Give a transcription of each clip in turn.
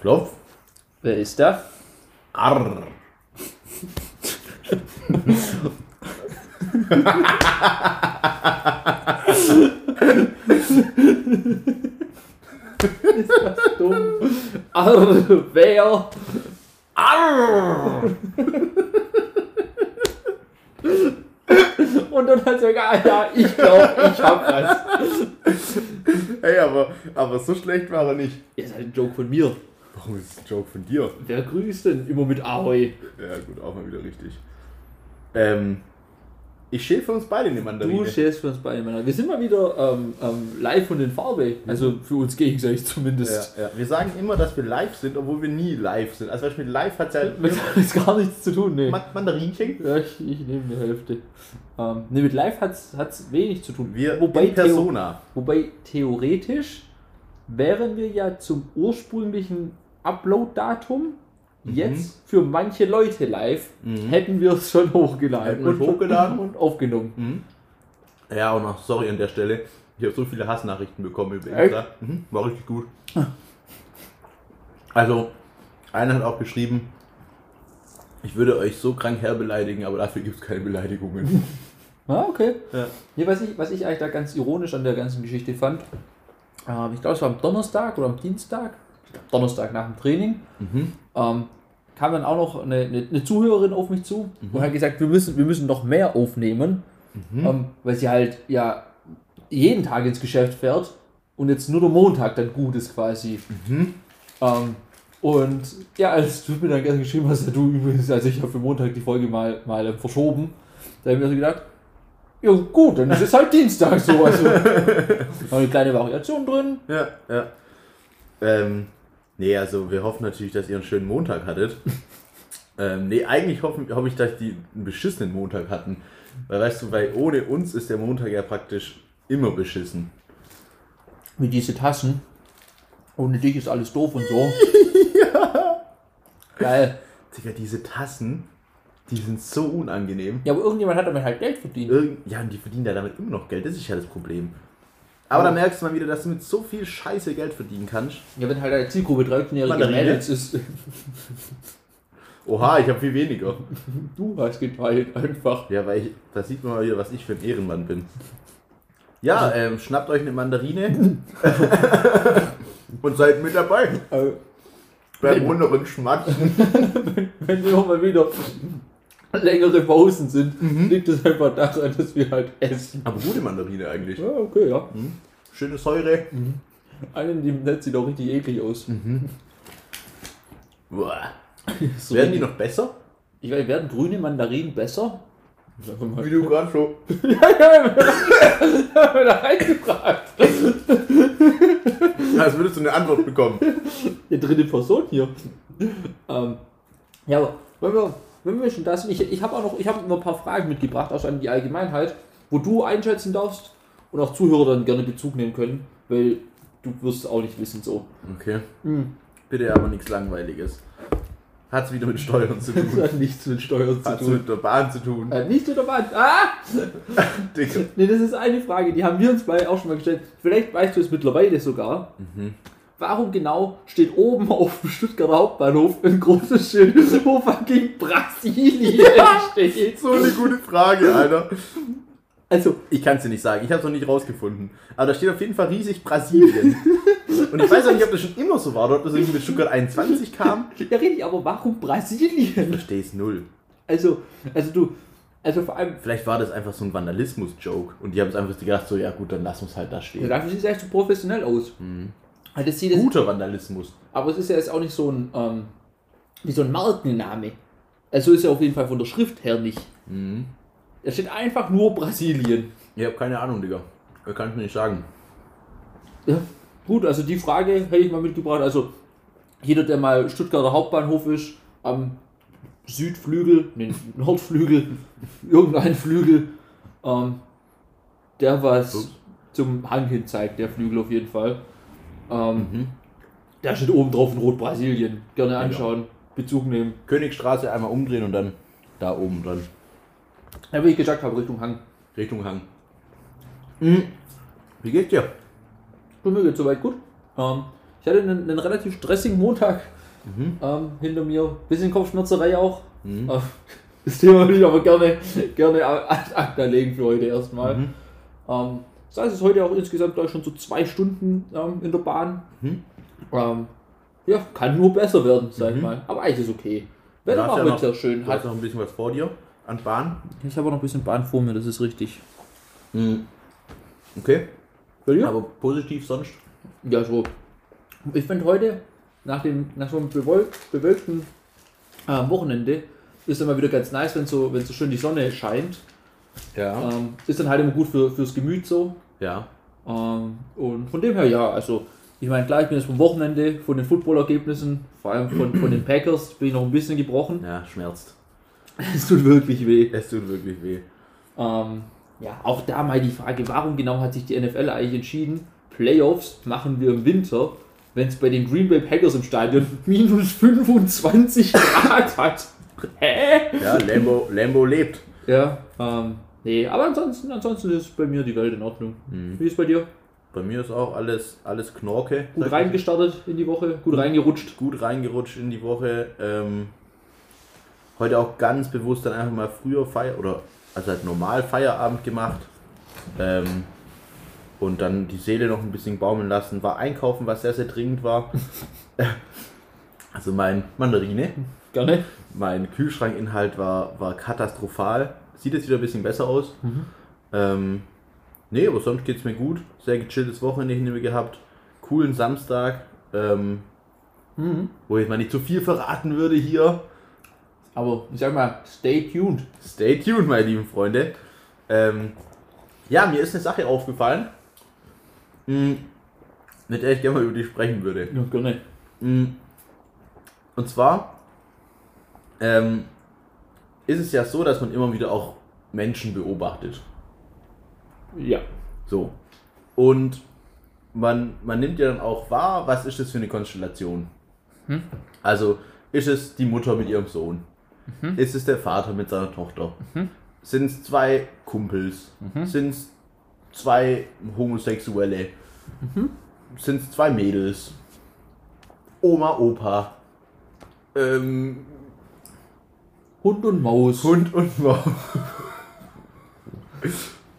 Klopf, klopf. Wer ist da? Arr. Ist das dumm? Arr, wer? Arr. Und dann hat er gesagt, ah, ja, ich glaube, ich hab was. Hey, aber, aber so schlecht war er nicht. Ist halt ein Joke von mir. Warum ist das ein Joke von dir? Wer grüßt denn immer mit Ahoi? Ja, gut, auch mal wieder richtig. Ähm, ich schäle für uns beide eine Mandarine. Du stehst für uns beide, Männer. Wir sind mal wieder ähm, ähm, live von den Farbe. Also für uns gegenseitig zumindest. ja, ja. Wir sagen immer, dass wir live sind, obwohl wir nie live sind. Also, mit live hat ja Mit hat gar nichts zu tun. Ma Mandarinchen. Ja, ich, ich nehme die Hälfte. Ähm, nee, mit live hat es wenig zu tun. Wir wobei, Persona. Theo, wobei theoretisch wären wir ja zum ursprünglichen Upload-Datum jetzt für manche Leute live, hätten wir es schon hochgeladen. Es hochgeladen? und aufgenommen. Mhm. Ja, und noch sorry an der Stelle. Ich habe so viele Hassnachrichten bekommen über? Insta. Mhm, war richtig gut. Also, einer hat auch geschrieben, ich würde euch so krank herbeleidigen, aber dafür gibt es keine Beleidigungen. Ah, okay. Ja. Nee, was, ich, was ich eigentlich da ganz ironisch an der ganzen Geschichte fand, ähm, ich glaube, es war am Donnerstag oder am Dienstag, Donnerstag nach dem Training, Mhm. ähm, kam dann auch noch eine, eine, eine Zuhörerin auf mich zu und hat gesagt, wir müssen, wir müssen noch mehr aufnehmen, ähm, weil sie halt ja jeden Tag ins Geschäft fährt und jetzt nur der Montag dann gut ist quasi. Ähm, und ja, als du mir dann gestern geschrieben hast, ja, du übrigens, also ich habe für Montag die Folge mal, mal verschoben, da habe ich mir so gedacht, ja gut, dann ist es halt Dienstag so. Also, noch eine kleine Variation drin. Ja, ja. Ähm, nee, also wir hoffen natürlich, dass ihr einen schönen Montag hattet. ähm, nee, eigentlich hoffe, hoffe ich, dass die einen beschissenen Montag hatten. Weil weißt du, weil ohne uns ist der Montag ja praktisch immer beschissen. Mit diese Tassen. Ohne dich ist alles doof und so. Geil. Digga, diese Tassen, die sind so unangenehm. Ja, aber irgendjemand hat damit halt Geld verdient. Irgend ja, und die verdienen ja damit immer noch Geld, das ist ja das Problem. Aber da merkst du mal wieder, dass du mit so viel Scheiße Geld verdienen kannst. Ja, wenn halt eine Zielgruppe 13-jährige Mandarine? Mädels ist, Oha, ich habe viel weniger. du hast geteilt einfach. Ja, weil ich, da sieht man mal wieder, was ich für ein Ehrenmann bin. Ja, ähm, schnappt euch eine Mandarine und seid mit dabei Äh, beim wunderbaren Schmatzen. wenn wir mal wieder längere Pausen sind, liegt es einfach daran, dass wir halt essen. Aber gute Mandarine eigentlich. Ja, okay, ja. Schöne Säure. Eine in dem Netz sieht auch richtig eklig aus. Boah. So Werden die noch besser? Ich weiß, werden grüne Mandarinen besser? Wie du gerade so. Ja, ja, wir haben da reingefragt. Als würdest du eine Antwort bekommen. Die dritte Person hier. Ähm, ja, aber wenn wir, wenn wir schon das, ich, ich habe auch noch, ich habe noch ein paar Fragen mitgebracht, auch an die Allgemeinheit, wo du einschätzen darfst und auch Zuhörer dann gerne Bezug nehmen können, weil du wirst es auch nicht wissen so. Okay. Hm. Bitte aber nichts Langweiliges. Hat's wieder mit Steuern zu tun. hat nichts mit Steuern zu Hat's tun. mit der Bahn zu tun. Äh, nicht mit der Bahn. Ah! Digga. Nee, das ist eine Frage, die haben wir uns beide auch schon mal gestellt. Vielleicht weißt du es mittlerweile sogar. Warum genau steht oben auf dem Stuttgarter Hauptbahnhof ein großes Schild, wo fucking Brasilien steht? So eine gute Frage, Alter. Also, Ich kann es dir nicht sagen, ich habe es noch nicht rausgefunden. Aber da steht auf jeden Fall riesig Brasilien. Und ich weiß auch nicht, ob das schon immer so war oder ob das irgendwie mit Stuttgart 21 kam. ja richtig, aber warum Ich Brasilien? verstehe es null. Also, also du, also vor allem, Vielleicht war das einfach so ein Vandalismus-Joke. Und die haben es einfach gedacht, so, ja gut, dann lass uns halt da ja, stehen. dafür sieht es echt so professionell aus. Also das sieht Guter Vandalismus. aber es ist ja jetzt auch nicht so ein, ähm, wie so ein Markenname. Also ist ja auf jeden Fall von der Schrift her nicht. Da steht einfach nur Brasilien. Ich habe keine Ahnung, Digga. Das kann ich mir nicht sagen. Ja, gut, also die Frage hätte ich mal mitgebracht. Also jeder, der mal Stuttgarter Hauptbahnhof ist, am Südflügel, nee, Nordflügel, irgendein Flügel, ähm, der was Ups. zum Hang hin zeigt, der Flügel auf jeden Fall. Ähm, Da steht oben drauf in Rot Brasilien. Gerne anschauen, Bezug nehmen. Königstraße einmal umdrehen und dann da oben dran. Ja, wie ich gesagt habe, Richtung Hang. Richtung Hang. Mhm. Wie geht's dir? Bei mir geht soweit gut. Ähm, Ich hatte einen, einen relativ stressigen Montag ähm, hinter mir. Bisschen Kopfschmerzerei auch. Mhm. Äh, Das Thema würde ich aber gerne, gerne ad acta legen für heute erstmal. Mhm. Ähm, das heißt, es ist heute auch insgesamt gleich schon so zwei Stunden ähm, in der Bahn. Mhm. Ähm, ja, kann nur besser werden, sag ich Mhm. mal. Aber eigentlich ist okay. Wetter war ja heute sehr schön. Du hast noch ein bisschen was vor dir an Bahn. ich habe noch ein bisschen Bahn vor mir, das ist richtig. Mhm. Okay. Dir? Aber positiv sonst? Ja, so. Ich finde heute, nach, dem, nach so einem bewölk, bewölkten äh, Wochenende, ist immer wieder ganz nice, wenn so, wenn so schön die Sonne scheint. Ja. Ähm, ist dann halt immer gut für, fürs Gemüt so. Ja. Ähm, und von dem her, ja, also ich meine, klar, ich bin jetzt vom Wochenende, von den Footballergebnissen, vor allem von, von den Packers, bin ich noch ein bisschen gebrochen. Ja, schmerzt. Es tut wirklich weh. Es tut wirklich weh. Ähm, ja, auch da mal die Frage, warum genau hat sich die NFL eigentlich entschieden, Playoffs machen wir im Winter, wenn es bei den Green Bay Packers im Stadion minus 25 Grad hat. Hä? Ja, Lambo, Lambo lebt. Ja, ähm, nee, aber ansonsten, ansonsten ist bei mir die Welt in Ordnung. Wie ist bei dir? Bei mir ist auch alles, alles Knorke. Gut reingestartet in die Woche, gut reingerutscht. Gut reingerutscht in die Woche. Ähm, heute auch ganz bewusst dann einfach mal früher Feier oder also halt normal Feierabend gemacht. Ähm, und dann die Seele noch ein bisschen baumeln lassen. War einkaufen, was sehr, sehr dringend war. also mein Mandarine. Gerne. Mein Kühlschrankinhalt war, war katastrophal. Sieht jetzt wieder ein bisschen besser aus. Ähm, nee, aber sonst geht's mir gut. Sehr gechilltes Wochenende hinter mir gehabt. Coolen Samstag. Ähm, Wo ich mal nicht zu viel verraten würde hier. Aber ich sag mal, stay tuned. Stay tuned, meine lieben Freunde. Ähm, ja, mir ist eine Sache aufgefallen, mh, mit der ich gerne mal über die sprechen würde. Ja, gerne. Mm. Und zwar ähm, ist es ja so, dass man immer wieder auch Menschen beobachtet. Ja. So. Und man, man nimmt ja dann auch wahr, was ist das für eine Konstellation. Also, ist es die Mutter mit ihrem Sohn? Ist es der Vater mit seiner Tochter? Sind es zwei Kumpels? Sind es zwei Homosexuelle? Sind es zwei Mädels? Oma, Opa? Ähm, Hund und Maus. Hund und Maus.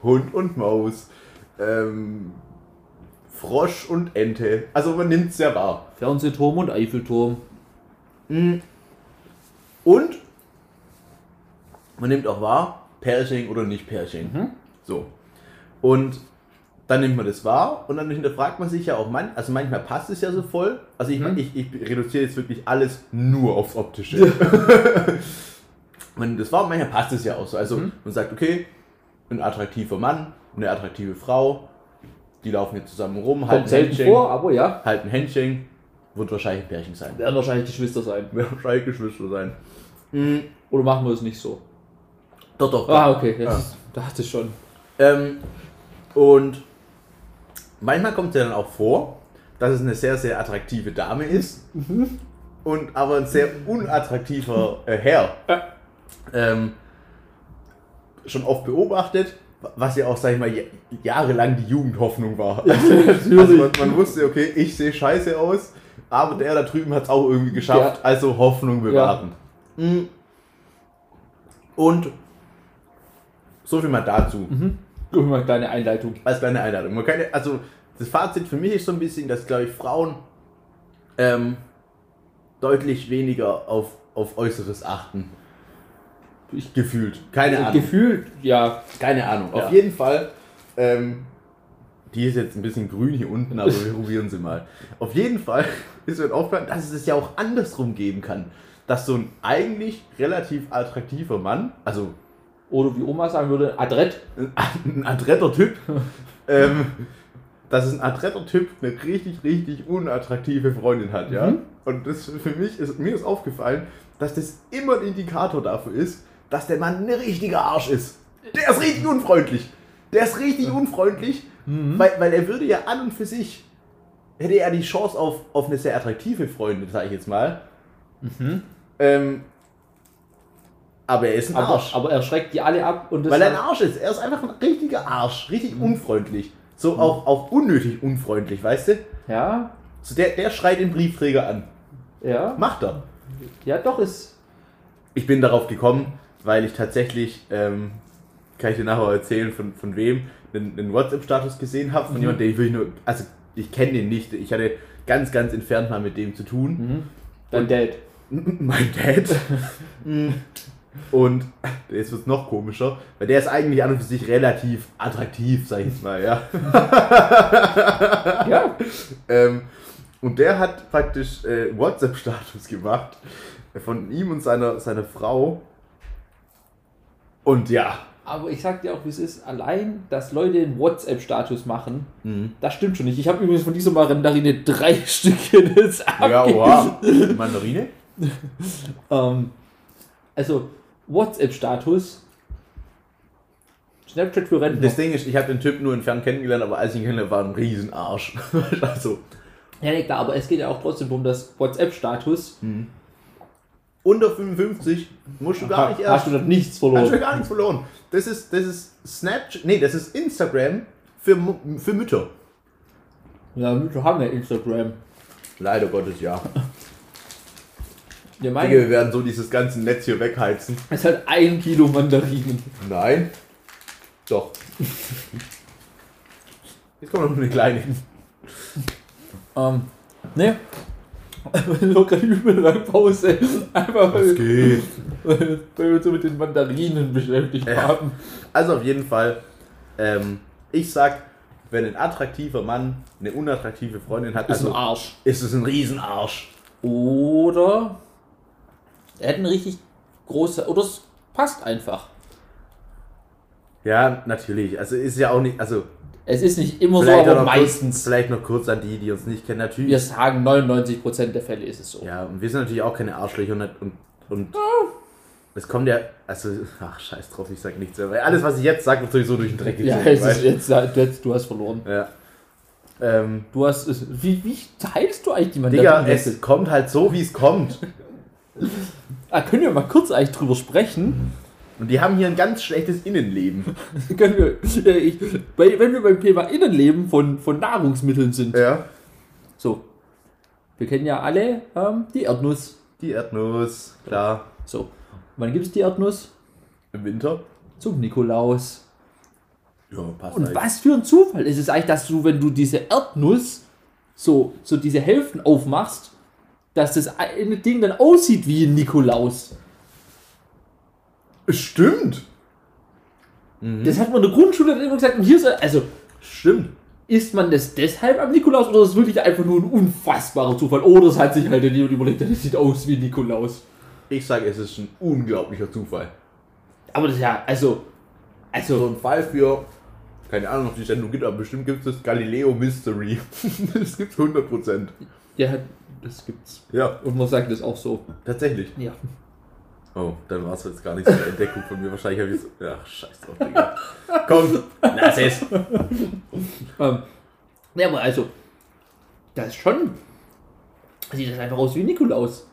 Hund und Maus. Ähm, Frosch und Ente. Also man nimmt es ja wahr. Fernsehturm und Eiffelturm. Und man nimmt auch wahr, Pärchen oder nicht Pärchen. So. Und dann nimmt man das wahr und dann hinterfragt man sich ja auch, man, also manchmal passt es ja so voll. Also ich, mein, ich, ich reduziere jetzt wirklich alles nur aufs Optische. nimmt das und manchmal passt es ja auch so. Also man sagt, okay, ein attraktiver Mann, eine attraktive Frau, die laufen jetzt zusammen rum, halten Händchen, vor, aber ja. halten Händchen, wird wahrscheinlich ein Pärchen sein. Werden wahrscheinlich Geschwister sein. Werden wahrscheinlich Geschwister sein. Oder machen wir es nicht so? Doch, doch. Ah, okay. Jetzt dachte ich schon. Ähm, und manchmal kommt es ja dann auch vor, dass es eine sehr, sehr attraktive Dame ist und aber ein sehr unattraktiver äh, Herr. Ja. Ähm, schon oft beobachtet, was ja auch, sag ich mal, ja- jahrelang die Jugendhoffnung war. Also man, man wusste, okay, ich sehe scheiße aus, aber der da drüben hat es auch irgendwie geschafft, Ja. also Hoffnung bewahren. Mm. Und so viel mal dazu Guck mal, kleine Einleitung. als kleine Einladung. Man kann, ja- also das Fazit für mich ist so ein bisschen, dass glaube ich Frauen ähm, deutlich weniger auf, auf Äußeres achten. Ich gefühlt. Keine Ahnung. Gefühlt, ja. Keine Ahnung. Ja. Auf jeden Fall. Ähm, die ist jetzt ein bisschen grün hier unten, aber wir probieren sie mal. Auf jeden Fall ist mir aufgefallen, dass es es ja auch andersrum geben kann. Dass so ein eigentlich relativ attraktiver Mann, also Oder wie Oma sagen würde, adrett. ein adretter Typ, ähm, dass es ein adretter Typ eine richtig, richtig unattraktive Freundin hat, ja. Und das für mich ist, mir ist aufgefallen, dass das immer ein Indikator dafür ist, dass der Mann ein richtiger Arsch ist. Der ist richtig unfreundlich. Der ist richtig unfreundlich, weil, weil er würde ja an und für sich, hätte er die Chance auf, auf eine sehr attraktive Freundin, sage ich jetzt mal. Ähm, aber er ist ein Aber, Arsch. aber er schreckt die alle ab und Weil er ein Arsch ist. Er ist einfach ein richtiger Arsch. Richtig unfreundlich. So auch, auch unnötig unfreundlich, weißt du? Ja. So der, der schreit den Briefträger an. Ja. Macht er. Ja, doch, ist. Ich bin darauf gekommen, weil ich tatsächlich, ähm, kann ich dir nachher erzählen, von, von wem, einen, einen WhatsApp-Status gesehen habe, von Mhm. jemandem, den ich wirklich nur, also ich kenne den nicht, ich hatte ganz, ganz entfernt mal mit dem zu tun. Mhm. Dein Dad. Mein Dad. Und jetzt wird es noch komischer, weil der ist eigentlich an und für sich relativ attraktiv, sag ich jetzt mal, ja. Ja. Ähm, und der hat praktisch äh, WhatsApp-Status gemacht von ihm und seiner, seiner Frau. Und ja. Aber ich sag dir auch, wie es ist. Allein, dass Leute einen WhatsApp-Status machen, das stimmt schon nicht. Ich habe übrigens von dieser Mandarine drei Stückchen jetzt Ja, wow. Mandarine? Ähm, also, WhatsApp-Status. Snapchat für Rentner. Das Ding ist, ich habe den Typ nur entfernt kennengelernt, aber als ich ihn kennengelernt war ein Riesenarsch. also, Ja, nee, klar, aber es geht ja auch trotzdem um das WhatsApp-Status. Unter 55 musst du gar nicht erst. Hast du dort nichts Hast du verloren? gar nichts verloren. Das ist, das ist Snapchat, nee, das ist Instagram für, für Mütter. Ja, wir haben ja Instagram. Leider Gottes, ja. Wir meinen, wir werden so dieses ganze Netz hier wegheizen. es hat ein Kilo Mandarinen. Nein. Doch. Jetzt kommt noch eine kleine. Ähm, ne? Nur gerade übel lang Pause. Einfach weil, geht? weil wir uns so mit den Mandarinen beschäftigt Ja. haben. Also auf jeden Fall, ähm, ich sag, wenn ein attraktiver Mann eine unattraktive Freundin hat, Ist also ein Arsch. ist es ein Riesenarsch. Oder er hat eine richtig große. Oder es passt einfach. Ja, natürlich. Also ist ja auch nicht, also Es ist nicht immer so, vielleicht, aber auch noch kurz, meistens. vielleicht noch kurz an die, die uns nicht kennen. Natürlich. Wir sagen 99% der Fälle ist es so. Ja, und wir sind natürlich auch keine Arschlöcher und, und, und es kommt ja, also, ach, scheiß drauf, ich sag nichts mehr, alles, was ich jetzt sage, wird sowieso durch den Dreck Ja, gezogen. es ist weißt jetzt, du, jetzt, du hast verloren. ja. Ähm, Du hast. es- Wie, wie teilst du eigentlich die Digga, Mandarinen? es kommt halt so, wie es kommt. Ah, können wir mal kurz eigentlich drüber sprechen? Und die haben hier ein ganz schlechtes Innenleben. können wir, äh, ich, wenn wir beim Thema Innenleben von, von Nahrungsmitteln sind. Ja. So. Wir kennen ja alle ähm, die Erdnuss. Die Erdnuss, klar. So. Wann gibt es die Erdnuss? Im Winter. Zum Nikolaus. Ja, passt Und was für ein Zufall ist es eigentlich, dass du, wenn du diese Erdnuss so, so diese Hälften aufmachst, dass das eine Ding dann aussieht wie ein Nikolaus. Stimmt. Das hat man in der Grundschule dann immer gesagt. Und hier ist, er- also, Stimmt. ist man das deshalb am Nikolaus oder ist es wirklich einfach nur ein unfassbarer Zufall? Oder es hat sich halt jemand überlegt, das sieht aus wie Nikolaus. Ich sage, es ist ein unglaublicher Zufall. Aber das ist ja, also, So also, ein Fall für, keine Ahnung, ob die Sendung gibt, aber bestimmt gibt es das Galileo Mystery. das gibt's 100%. ja, das gibt's. Ja, Und man sagt das auch so. tatsächlich. Ja. Oh, dann war es jetzt gar nicht so eine Entdeckung von mir. Wahrscheinlich habe ich so. Ach, scheiß drauf, Digga. Komm, lass es. Ähm, ja, aber also, das ist schon, sieht das einfach aus wie Nikolaus.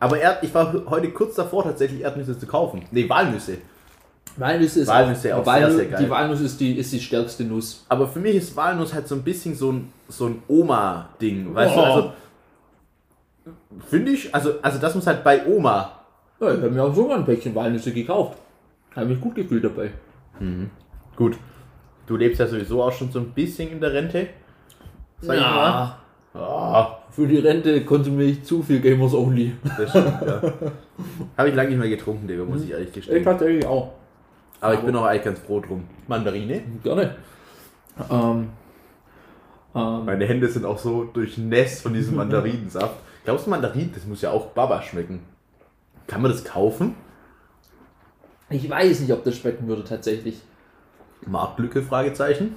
Aber Erd, ich war heute kurz davor, tatsächlich Erdnüsse zu kaufen. Nee, Walnüsse. Walnuss ist Walnüsse auch sehr, Walnuss, sehr geil. Die Walnuss ist die, ist die stärkste Nuss. Aber für mich ist Walnuss halt so ein bisschen so ein, so ein Oma-Ding. Weißt du, Oh. also. Finde ich, also, also das muss halt bei Oma. Ja, ich habe mir auch sogar ein Päckchen Walnüsse gekauft. Habe mich gut gefühlt dabei. Gut. Du lebst ja sowieso auch schon so ein bisschen in der Rente. Sag ich mal. Ah, für die Rente konsumiere ich zu viel Gamers Only. das stimmt, ja. Habe ich lange nicht mehr getrunken, Digga, muss ich ehrlich Ich gestehen. tatsächlich auch. Aber ich bin auch eigentlich ganz froh drum. Mandarine? Gerne. Ähm, ähm, Meine Hände sind auch so durchnässt von diesem Mandarinensaft. Glaubst du, Mandarin, das muss ja auch Baba schmecken. Kann man das kaufen? ich weiß nicht, ob das schmecken würde tatsächlich. Marktlücke? Fragezeichen.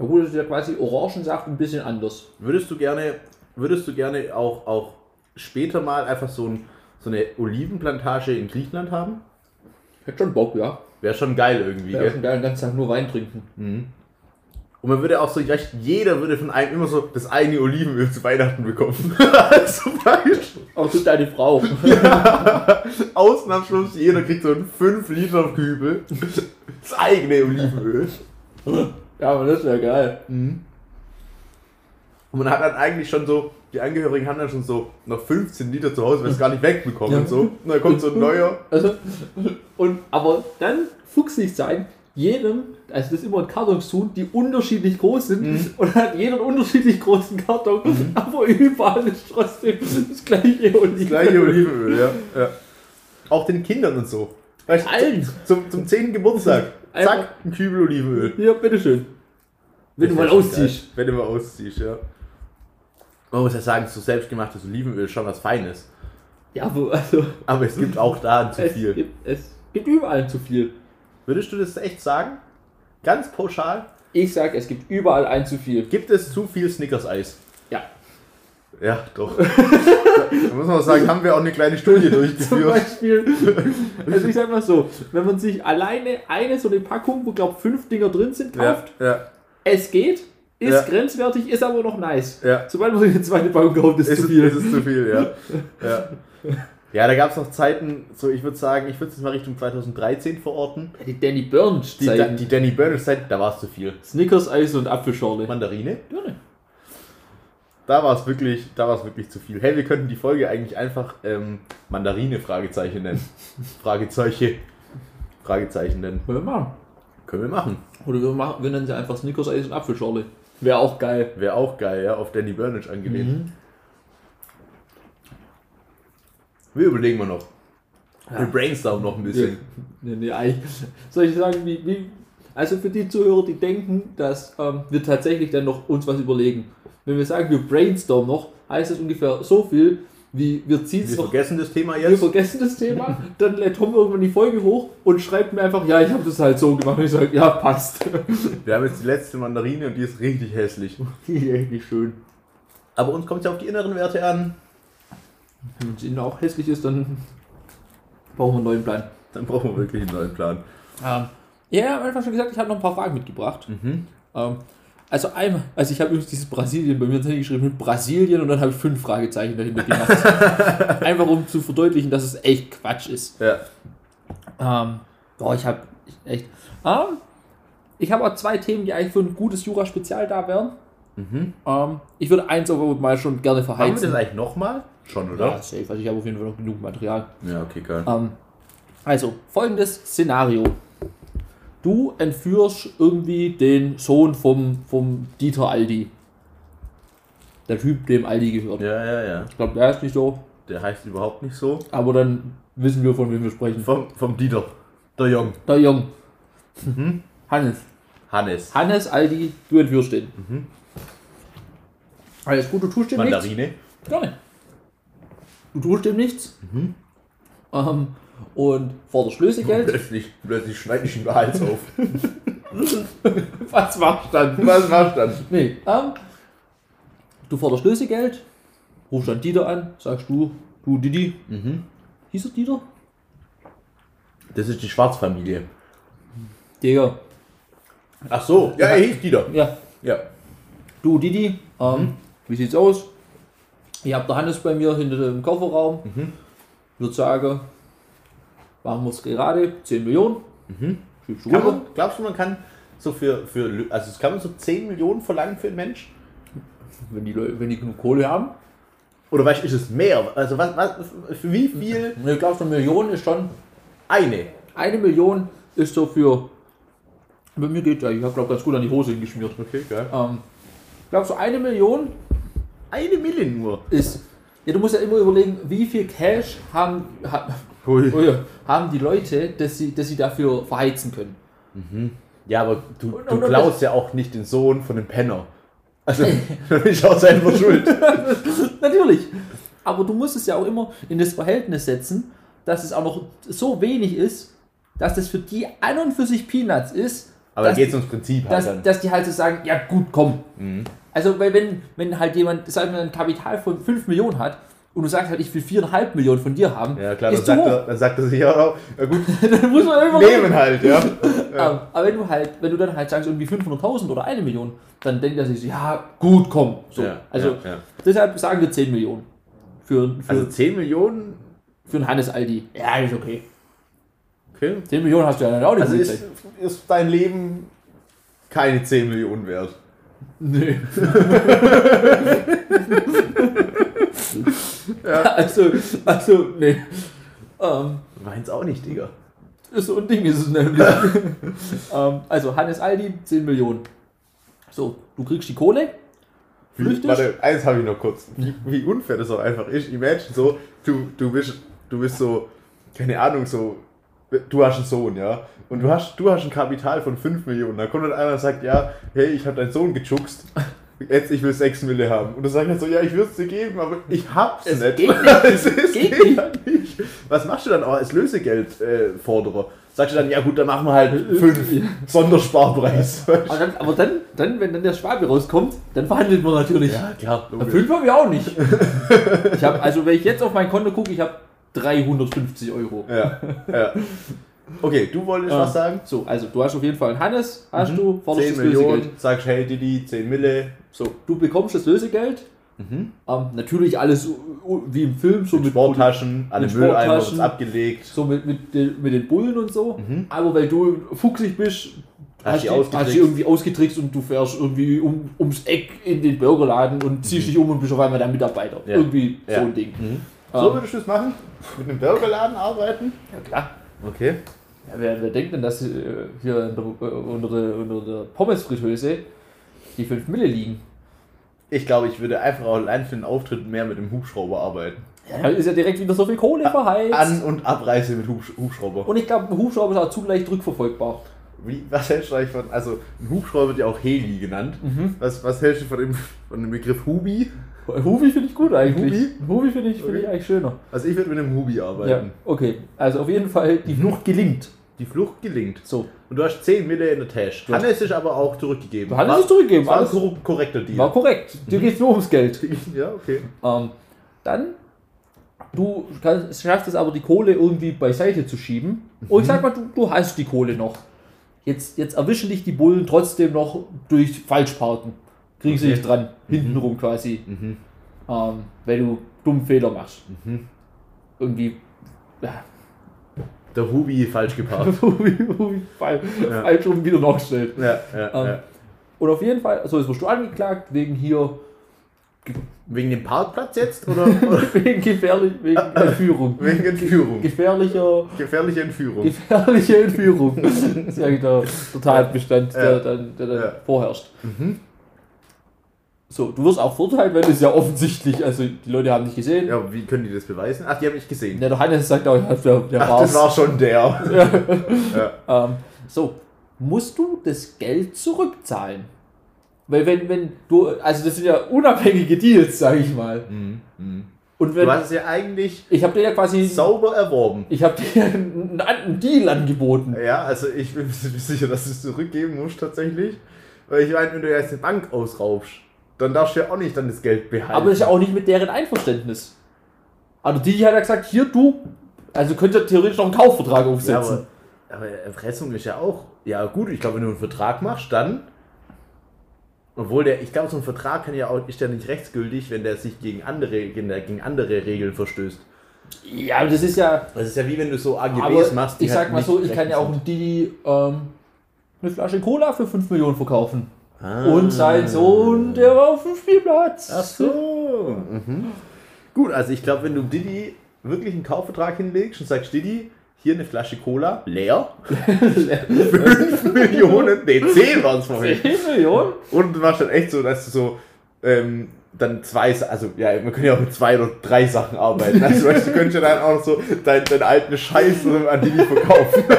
Ja gut, das ist ja quasi Orangensaft ein bisschen anders. Würdest du gerne, würdest du gerne auch, auch später mal einfach so, ein, so eine Olivenplantage in Griechenland haben? Hätte schon Bock, ja. Wäre schon geil irgendwie, Wäre schon geil, den ganzen Tag nur Wein trinken. Und man würde auch so recht, jeder würde von einem immer so das eine Olivenöl zu Weihnachten bekommen. Zum Beispiel. Auch du deine Frau. Außenabschluss, jeder kriegt so einen 5 Liter Kübel. Das eigene Olivenöl. ja, aber das wäre geil. Und man hat dann eigentlich schon so, die Angehörigen haben dann schon so noch 15 Liter zu Hause, weil es gar nicht wegbekommen Ja. und so. Und dann kommt so ein neuer. Also, und, aber dann fuchsig sein, jedem, also das immer in Kartons tun, die unterschiedlich groß sind Mhm. und hat jeder einen unterschiedlich großen Karton, aber überall ist trotzdem das gleiche Olivenöl. Das gleiche Olivenöl, ja. ja. Auch den Kindern und so. Weißt, Allen. Zum, zum 10. Geburtstag. Einfach- Zack, ein Kübel Olivenöl. Ja, bitteschön. Wenn du mal Das ist ausziehst. Wenn du mal ausziehst, ja. Man muss ja sagen, so selbstgemachtes Olivenöl ist schon was Feines. Ja, also, Aber es gibt auch da zu viel. gibt, es gibt überall zu viel. Würdest du das echt sagen? Ganz pauschal? Ich sag, es gibt überall ein zu viel. Gibt es zu viel Snickers-Eis? Ja. Ja, doch. da muss man sagen, haben wir auch eine kleine Studie Zum durchgeführt. Beispiel, also ich sag mal so, wenn man sich alleine eine so eine Packung, wo glaub fünf Dinger drin sind, Ja, kauft, ja, es geht, ist Ja. grenzwertig, ist aber noch nice. ja. Sobald man sich eine zweite Packung kauft, ist Es zu ist, viel. es ist zu viel, ja. Ja, da gab es noch Zeiten, so ich würde sagen, ich würde es mal Richtung 2013 verorten. die Danny Burns Die, Zeiten. die Danny Burns Zeit, da war es zu viel. Snickers, Eis und Apfelschorle. Mandarine, Gerne. da war es wirklich, da war es wirklich zu viel. Hey, wir könnten die Folge eigentlich einfach ähm, Mandarine Fragezeichen nennen. Fragezeichen. Fragezeichen nennen. Können wir machen. Können wir machen. Oder wir, machen, wir nennen sie einfach Snickers, Eis und Apfelschorle. Wäre auch geil. Wäre auch geil, ja, auf Danny Burnage angelehnt. Mhm. Wir überlegen mal noch. Ja. Wir brainstormen noch ein bisschen. Nee, nee, eigentlich. Soll ich sagen, wie, wie. Also für die Zuhörer, die denken, dass ähm, wir tatsächlich dann noch uns was überlegen. Wenn wir sagen, wir brainstormen noch, heißt das ungefähr so viel, wie wir ziehen es Wir noch. vergessen das Thema Wir jetzt. vergessen das Thema, dann lädt Tom irgendwann die Folge hoch und schreibt mir einfach, ja, ich habe das halt so gemacht. Und ich sage, ja, passt. Wir haben jetzt die letzte Mandarine und die ist richtig hässlich. Die ist nicht schön. Aber uns kommt es ja auf die inneren Werte an. Wenn es innen auch hässlich ist, dann brauchen wir einen neuen Plan. Dann brauchen wir wirklich einen neuen Plan. Ähm, ja, ich habe einfach schon gesagt, ich habe noch ein paar Fragen mitgebracht. Mhm. Ähm, also einmal, also ich habe übrigens dieses Brasilien bei mir ins Handy geschrieben mit Brasilien und dann habe ich fünf Fragezeichen dahinter gemacht. einfach um zu verdeutlichen, dass es echt Quatsch ist. Ja. Ähm, boah, ich habe echt. Ähm, ich habe auch zwei Themen, die eigentlich für ein gutes Jura-Spezial da wären. Mhm. Ähm, ich würde eins aber mal schon gerne Haben wir verheizen. das eigentlich nochmal? Schon, ja, oder? safe. Also ich habe auf jeden Fall noch genug Material. Ja, okay, geil. Ähm, also, folgendes Szenario. Du entführst irgendwie den Sohn vom, vom Dieter Aldi. Der Typ, dem Aldi gehört. Ja, ja, ja. Ich glaube, der ist nicht so, Der heißt überhaupt nicht so. aber dann wissen wir, von wem wir sprechen. Vom, vom Dieter. Der Jung. Der Jung. Mhm. Hannes. Hannes. Hannes Aldi, du entführst den. Mhm. Alles gut, du tust dem nichts. Mandarine. Gerne. Du tust dem nichts. Mhm. Ähm, und forderst Lösegeld. Plötzlich, plötzlich schneide ich ihm den Hals auf. Was machst du dann? Was machst du dann? Nee, ähm, du forderst Lösegeld, rufst dann Dieter an, sagst du, du Didi, Mhm. hieß er Dieter? Das ist die Schwarzfamilie. Digga. Ach so. Ja, er hieß Dieter. Ja, Ja. du Didi, ähm, wie sieht's aus? Ich hab der Hannes bei mir hinter dem Kofferraum. Mhm. Würde sagen, machen wir es gerade, 10 Millionen. Mhm. Schiebst du Kann man, glaubst du, man kann so für, für, also kann man so 10 Millionen verlangen für einen Mensch? Wenn die, Leute, wenn die genug Kohle haben. Oder weißt du, ist es mehr? Also was, was, für wie viel? Ich glaube, eine Million ist schon. Eine. Eine Million ist so für. Bei mir geht ja, ich habe glaube ganz gut an die Hose hingeschmiert. Okay, geil. Ähm, ich glaube, so eine Million Eine Mille nur. ist. Ja, du musst ja immer überlegen, wie viel Cash haben, ha, Hui. ja, haben die Leute, dass sie, dass sie dafür verheizen können. Ja, aber du, Und- du und- klaust ja auch nicht den Sohn von dem Penner. Also, dann bin ich auch selber schuld. Natürlich. Aber du musst es ja auch immer in das Verhältnis setzen, dass es auch noch so wenig ist, dass das für die an und für sich Peanuts ist. Aber da geht es ums Prinzip halt dass, dann. dass die halt so sagen, ja gut, komm. Mhm. Also, weil wenn, wenn halt jemand, sagen wir, ein Kapital von 5 Millionen hat und du sagst halt, ich will 4,5 Millionen von dir haben, Ja, klar, dann ist zu sagt, hoch. er, dann sagt er sich, ja, ja gut, dann muss man immer nehmen halt, ja. Ähm, aber wenn du halt, wenn du dann halt sagst, irgendwie 500.000 oder eine Million, dann denkt er sich so, ja, gut, komm. So. Ja, also ja, ja. deshalb sagen wir 10 Millionen. Für, für, Also 10 Millionen, für einen Hannes Aldi. Ja, ist okay. okay. 10 Millionen hast du ja dann auch nicht Also ist, ist dein Leben keine 10 Millionen wert. Nee. Also, also, nee. Ähm, Meins auch nicht, Digga. so ein Ding ist es nämlich. ähm, also, Hannes Aldi, 10 Millionen. So, du kriegst die Kohle. Wie, Flüchtig? warte, eins habe ich noch kurz. Wie, wie unfair das auch einfach ist. Imagine so, du, du bist, du bist so, keine Ahnung, so, du hast einen Sohn, ja, und du hast, du hast ein Kapital von 5 Millionen. Da kommt dann einer und sagt, ja, hey, ich habe deinen Sohn gechuckst. Jetzt, ich will 6 Mille haben. Und du sagst halt so, ja, ich würde es dir geben, aber ich hab's Es nicht. geht nicht. es, es Geht geht, nicht. halt nicht. Was machst du dann auch als Lösegeldforderer? Äh, Forderer? Sagst du dann, ja gut, dann machen wir halt 5 Sondersparpreis. Aber dann, aber dann, dann, wenn dann der Schwabe rauskommt, dann verhandelt man natürlich. ja, klar. Ja, Fünf habe ich auch nicht. Ich habe, also wenn ich jetzt auf mein Konto gucke, ich habe 350 Euro. Ja, ja. Okay, du wolltest Ja. was sagen? So, also du hast auf jeden Fall einen Hannes, hast Mhm. du, forderst 10 das Millionen, Lösegeld. sagst, hey Didi, 10 Mille. So, du bekommst das Lösegeld. Mhm. Ähm, natürlich alles wie im Film, so Mit mit, Sporttaschen, alle mit Mülleimer wird's abgelegt. so mit, mit, den, mit den Bullen und so. Mhm. Aber weil du fuchsig bist, Hast hast, du irgendwie ausgetrickst und du fährst irgendwie um, ums Eck in den Burgerladen und ziehst dich um und bist auf einmal der Mitarbeiter. Mhm. Ja. Irgendwie Ja. so ein Ding. So Ähm, würdest du es machen? Mit einem Burgerladen arbeiten? ja klar. Okay. Ja, wer, wer denkt denn, dass äh, hier äh, unter, der, unter der Pommesfritteuse die 5 Mille liegen? Ich glaube, ich würde einfach allein für den Auftritt mehr mit dem Hubschrauber arbeiten. Ja, da ist ja direkt wieder so viel Kohle verheizt. An- und Abreise mit Hubsch Hubschrauber. und ich glaube, ein Hubschrauber ist auch zugleich rückverfolgbar. Wie, was hältst du eigentlich von, also ein Hubschrauber wird ja auch Heli genannt. Mhm. Was, was hältst du von dem, von dem Begriff Hubi? Hubi finde ich gut eigentlich. Hubi? Hubi finde ich, find ich Okay. eigentlich schöner. Also ich würde mit einem Hubi Ja, arbeiten. okay. Also auf jeden Fall, die Flucht gelingt. Die Flucht gelingt. So, Und du hast 10 Mille in der Tasche. Ja. Hannes ist aber auch zurückgegeben. Hannes War- ist zurückgegeben, War ein alles- korrekter Deal. war korrekt. Dir geht es nur ums Geld. ja, okay. Ähm, dann, du kannst, schaffst es aber, die Kohle irgendwie beiseite zu schieben. Und ich sag mal, du, du hast die Kohle noch. Jetzt, jetzt erwischen dich die Bullen trotzdem noch durch Falschparken. Kriegen sie Okay. dich dran, hintenrum quasi. Mhm. Ähm, weil du dummen Fehler machst. Mhm. Irgendwie. Ja, Der Hubi falsch geparkt. falsch, Ja. falsch rum wieder nachgestellt. ja, ja, Ähm, ja. Und auf jeden Fall, so jetzt wirst du angeklagt wegen hier, Wegen dem Parkplatz jetzt oder, wegen gefährlich, wegen Entführung. wegen Entführung? Gefährlicher, Gefährliche Entführung. gefährliche Entführung. Das ist ja der, der Tatbestand, der Ja. dann, der dann Ja. vorherrscht. Mhm. So, du wirst auch verurteilt, weil es ja offensichtlich, also die Leute haben dich gesehen. Ja, wie können die das beweisen? Ach, die haben mich gesehen. Ja, der Hannes sagt auch, der, der Ach, war's. das war schon der. ja. Ähm, so, musst du das Geld zurückzahlen? Weil wenn, wenn du, also das sind ja unabhängige Deals, sag ich mal. Mhm. Mhm. Und wenn, Du hast es ja eigentlich ich habe dir ja quasi, sauber erworben. ich habe dir einen, einen Deal angeboten. Ja, also ich bin mir sicher, dass du es zurückgeben musst tatsächlich. Weil ich meine, wenn du jetzt eine Bank ausraubst, dann darfst du ja auch nicht dann das Geld behalten. Aber das ist ja auch nicht mit deren Einverständnis. Also die hat ja gesagt, hier du, also könnt ihr theoretisch noch einen Kaufvertrag ja, aufsetzen. aber, aber Erpressung ist ja auch. Ja, gut, ich glaube, wenn du einen Vertrag machst, dann. Obwohl der, ich glaube, so ein Vertrag kann ja auch, ist ja nicht rechtsgültig, wenn der sich gegen andere, gegen, andere Regeln verstößt. Ja, aber das ist ja, Das ist ja wie wenn du so AGBs machst. die ich halt sag mal nicht so, ich kann ja auch Didi ähm, eine Flasche Cola für 5 Millionen verkaufen. Ah. Und sein Sohn, der war auf dem Spielplatz. Ach so. Mhm. Gut, also ich glaube, wenn du Didi wirklich einen Kaufvertrag hinlegst und sagst, Didi, hier eine Flasche Cola, leer, 5 Millionen, nee, 10 waren es vorhin. 10 Millionen? Und du machst dann echt so, dass du so, ähm, dann zwei, also ja, man kann ja auch mit zwei oder drei Sachen arbeiten. Also weißt, du könntest ja dann auch noch so deinen dein alten Scheiß an Didi verkaufen.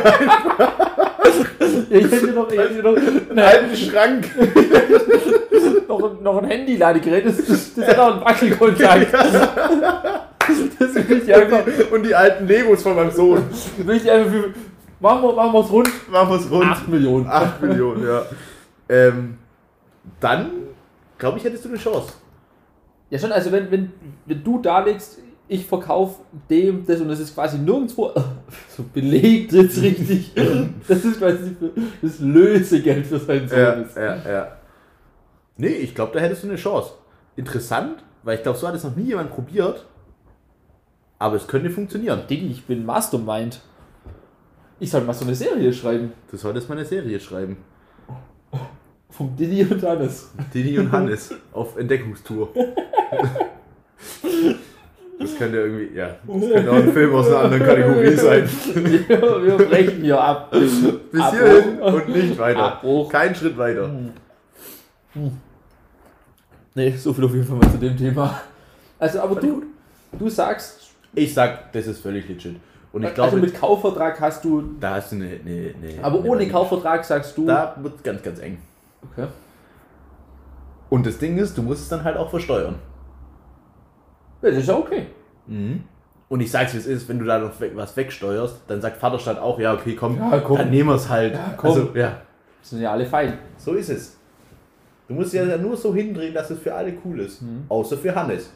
Ich hätte noch, ich hätte noch, Einen alten Schrank. noch, noch ein Handy-Ladegerät, das, das, das hat auch einen Wackelkontakt. Das will ich einfach, Und die alten Legos von meinem Sohn. will ich einfach für, machen wir, machen wir es rund, Machen wir es rund. 8 Millionen. 8 Millionen, ja. Ähm, dann, glaube ich, hättest du eine Chance. Ja schon, also wenn, wenn, wenn du da legst, ich verkaufe dem das und das ist quasi nirgendwo so belegt jetzt richtig. Das ist quasi das Lösegeld für seinen Sohn. Ja, ist. ja, ja. Nee, ich glaube, da hättest du eine Chance. Interessant, weil ich glaube, so hat es noch nie jemand probiert. Aber es könnte funktionieren. Diggi, ich bin Mastermind. Ich soll mal so eine Serie schreiben. Du solltest mal eine Serie schreiben. Vom Didi und Hannes. Dini und Hannes auf Entdeckungstour. Das könnte irgendwie, ja, das könnte auch ein Film aus einer anderen Kategorie sein. wir, wir brechen hier ab. Bis Abbruch. hierhin und nicht weiter. Abbruch. Kein Schritt weiter. Nee, so viel auf jeden Fall mal zu dem Thema. Also, aber du, du sagst, Ich sag, das ist völlig legit. Und ich also glaube, mit Kaufvertrag hast du, da hast du eine. eine, eine aber eine ohne Range. Kaufvertrag sagst du, Da wird es ganz, ganz eng. okay. Und das Ding ist, du musst es dann halt auch versteuern. Ja, das ist ja okay. Und ich sag's wie es ist, wenn du da noch was wegsteuerst, dann sagt Vaterstadt auch, ja, okay, komm, Ja, komm. dann nehmen wir es halt. Ja, komm. Also, ja, Sind ja alle fein. so ist es. Du musst ja nur so hindrehen, dass es für alle cool ist. Mhm. Außer für Hannes.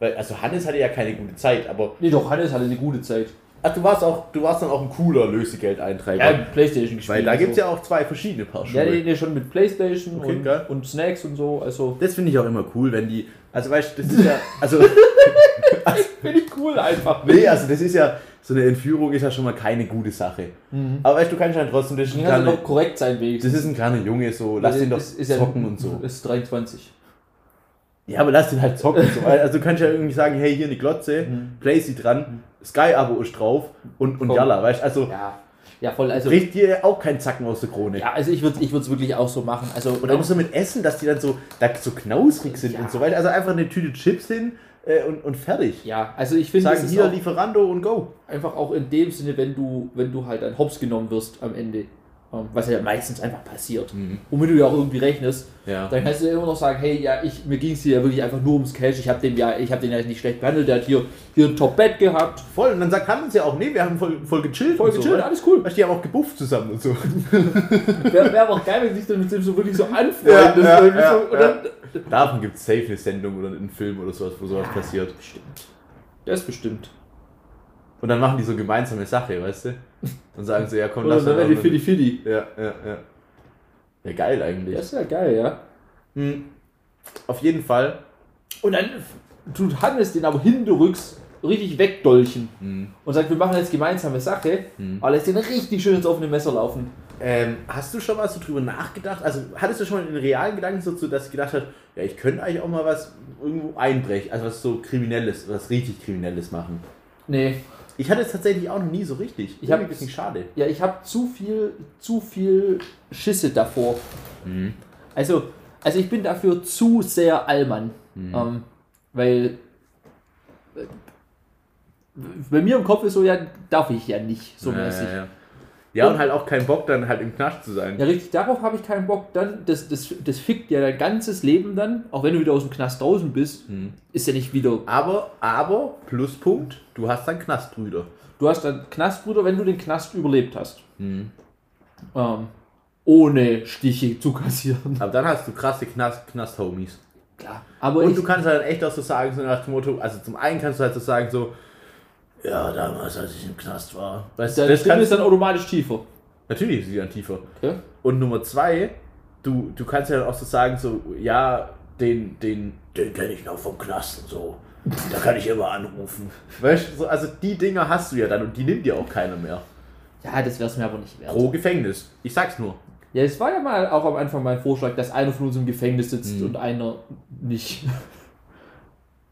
Weil, also Hannes hatte ja keine gute Zeit, aber Nee, doch, Hannes hatte eine gute Zeit. ach, du warst auch, du warst dann auch ein cooler Lösegeldeintreiber. Ja, Playstation gespielt. weil da gibt es so. ja auch zwei verschiedene Paar Schuhe. Ja, nee, nee, schon mit Playstation Okay, und, und Snacks und so. Also, Das finde ich auch immer cool, wenn die. Also weißt du, das ist ja. Also. finde ich cool einfach. nee, also das ist ja. So eine Entführung ist ja schon mal keine gute Sache. Aber weißt du, du kannst ja trotzdem. Das ist, ein doch korrekt sein, das wenigstens. ist ein kleiner Junge, so. Lass ihn doch Ist- ist ja- zocken und so. Ist 23. Ja, aber lass ihn halt zocken. so. Also du kannst ja irgendwie sagen, hey, hier eine Glotze, play sie dran, Sky-Abo ist drauf und, und jalla, weißt du? Also Ja, ja voll. Also, bricht dir auch kein Zacken aus der Krone. ja, also ich würde ich es wirklich auch so machen. Also, Und auch so mit Essen, dass die dann so, da so knausrig sind Ja. und so weiter. Also einfach eine Tüte Chips hin äh, und, und fertig. ja, also ich finde, Sagen hier Lieferando und go. einfach auch in dem Sinne, wenn du, wenn du halt ein Hops genommen wirst am Ende. Ähm, Was ja meistens einfach passiert. Womit du ja auch irgendwie rechnest. Ja. Dann kannst du ja immer noch sagen, hey, ja, ich, mir ging es hier ja wirklich einfach nur ums Cash. Ich habe den ja, ich habe den ja nicht schlecht behandelt. Der hat hier, hier ein Top-Bett gehabt. Voll. Und dann sagt Hannes ja auch, nee, wir haben voll, voll gechillt. Voll und gechillt, So, alles cool. weißt du, die haben auch gebufft zusammen und so. Wäre wär aber auch geil, wenn sich dann mit dem so wirklich so anfreunden. Ja, ja, so, und dann, Davon gibt es safe eine Sendung oder einen Film oder sowas, wo sowas passiert. Bestimmt. Das bestimmt. Und dann machen die so gemeinsame Sache, weißt du? Und sagen so, ja komm, Oder lass dann doch wäre die Fidi Fidi. Ja, ja, ja. Ja, geil eigentlich. Das ist ja geil, ja. Hm. Auf jeden Fall. Und dann tut Hannes den aber hinterrücks richtig wegdolchen. Hm. Und sagt, wir machen jetzt gemeinsame Sache. Aber lässt den richtig schön ins offene Messer laufen. Ähm, hast du schon mal so drüber nachgedacht? Also hattest du schon mal den realen Gedanken so, zu, dass du gedacht hast, ja, ich könnte eigentlich auch mal was irgendwo einbrechen, also was so Kriminelles, was richtig Kriminelles machen? Nee. Ich hatte es tatsächlich auch noch nie so richtig. Ich Ich hab- habe ein bisschen schade. Ja, ich habe zu viel, zu viel Schisse davor. Also, also ich bin dafür zu sehr Allmann. Ähm, weil äh, bei mir im Kopf ist so, ja, darf ich ja nicht so ja, mäßig. ja, ja. Ja, und halt auch keinen Bock, dann halt im Knast zu sein. Ja, richtig, darauf habe ich keinen Bock. Dann, das, das, das fickt ja dein ganzes Leben dann, auch wenn du wieder aus dem Knast draußen bist, ist ja nicht wieder. Aber, aber, Pluspunkt, du hast dann Knastbrüder. Du hast dann Knastbruder, wenn du den Knast überlebt hast. Ähm, ohne Stiche zu kassieren. Aber dann hast du krasse Knast- Knast-Homies. Klar. Aber Und ich, du kannst halt echt auch so sagen, so nach dem Motto, also zum einen kannst du halt so sagen, so, ja, damals, als ich im Knast war. Weißt du, deine das Stimme ist dann automatisch tiefer. Natürlich ist sie dann tiefer. Okay? Und Nummer zwei, du, du kannst ja auch so sagen, so, ja, den, den, den kenne ich noch vom Knast und so. Da kann ich immer anrufen. Weißt du, so, also die Dinger hast du ja dann und die nimmt dir auch keiner mehr. Ja, das wäre es mir aber nicht wert. Pro Gefängnis. Ich sag's nur. Ja, es war ja mal auch am Anfang mein Vorschlag, dass einer von uns im Gefängnis sitzt und einer nicht.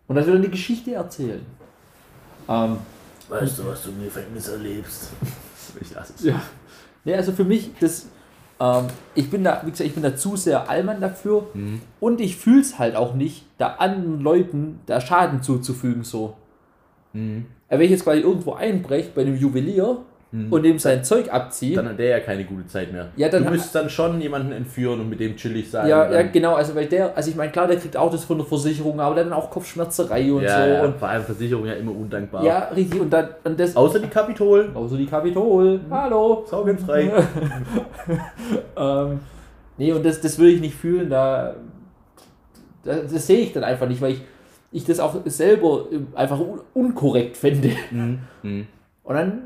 Und dass wir dann die Geschichte erzählen. Ähm, Weißt du, was du im Gefängnis erlebst? Ich lasse es. Ja. Nee, also für mich, das, ähm, ich bin da, wie gesagt, ich bin da zu sehr Allmann dafür und ich fühle es halt auch nicht, da anderen Leuten da Schaden zuzufügen so. Mhm. Aber wenn ich jetzt quasi irgendwo einbreche bei einem Juwelier und dem sein Zeug abziehe, Dann hat der ja keine gute Zeit mehr. Ja, dann- du müsstest dann schon jemanden entführen und mit dem chillig sein. ja, ja, genau, also weil der, also ich meine, klar, der kriegt auch das von der Versicherung, aber dann auch Kopfschmerzerei und ja, so. ja, Und, vor allem Versicherung ja immer undankbar. ja, richtig, und dann, und das, Außer die Kapitol. außer die Kapitol, hallo. Saugenfrei. Ähm, nee, und das, das würde ich nicht fühlen, da, da das sehe ich dann einfach nicht, weil ich, ich das auch selber einfach un unkorrekt fände. Mhm. Und dann,